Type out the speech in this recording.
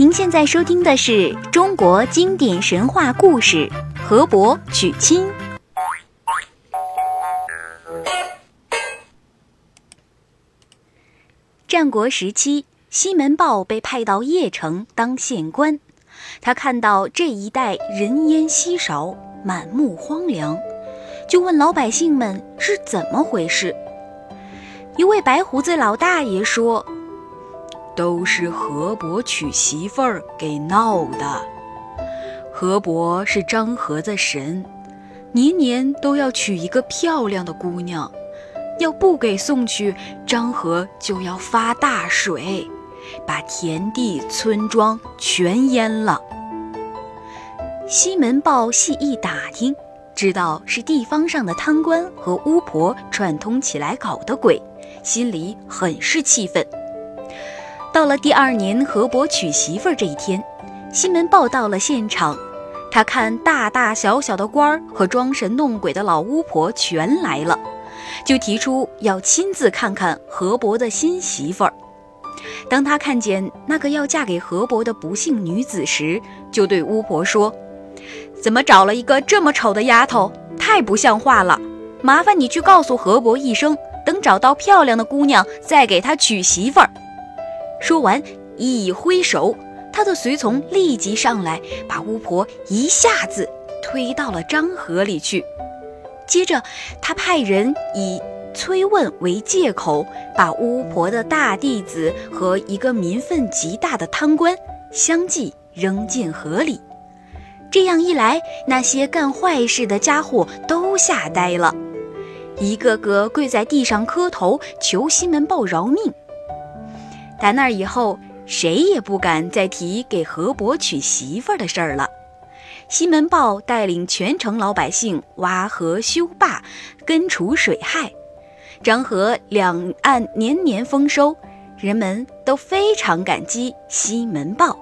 您现在收听的是中国经典神话故事《河伯娶亲》。战国时期，西门豹被派到邺城当县官。他看到这一带人烟稀少，满目荒凉，就问老百姓们是怎么回事。一位白胡子老大爷说：“都是河伯娶媳妇儿给闹的。河伯是张河的神，年年都要娶一个漂亮的姑娘，要不给送去，张河就要发大水，把田地、村庄全淹了。”西门豹细一打听，知道是地方上的贪官和巫婆串通起来搞的鬼。心里很是气愤。到了第二年河伯娶媳妇儿这一天，西门豹到了现场，他看大大小小的官儿和装神弄鬼的老巫婆全来了，就提出要亲自看看河伯的新媳妇儿。当他看见那个要嫁给河伯的不幸女子时，就对巫婆说：“怎么找了一个这么丑的丫头？太不像话了！麻烦你去告诉河伯一声。”等找到漂亮的姑娘，再给她娶媳妇儿。说完，一挥手，他的随从立即上来，把巫婆一下子推到了漳河里去。接着，他派人以催问为借口，把巫婆的大弟子和一个民愤极大的贪官相继扔进河里。这样一来，那些干坏事的家伙都吓呆了。一个个跪在地上磕头，求西门豹饶命。打那以后，谁也不敢再提给河伯娶媳妇的事儿了。西门豹带领全城老百姓挖河修坝，根除水害，漳河两岸年年丰收，人们都非常感激西门豹。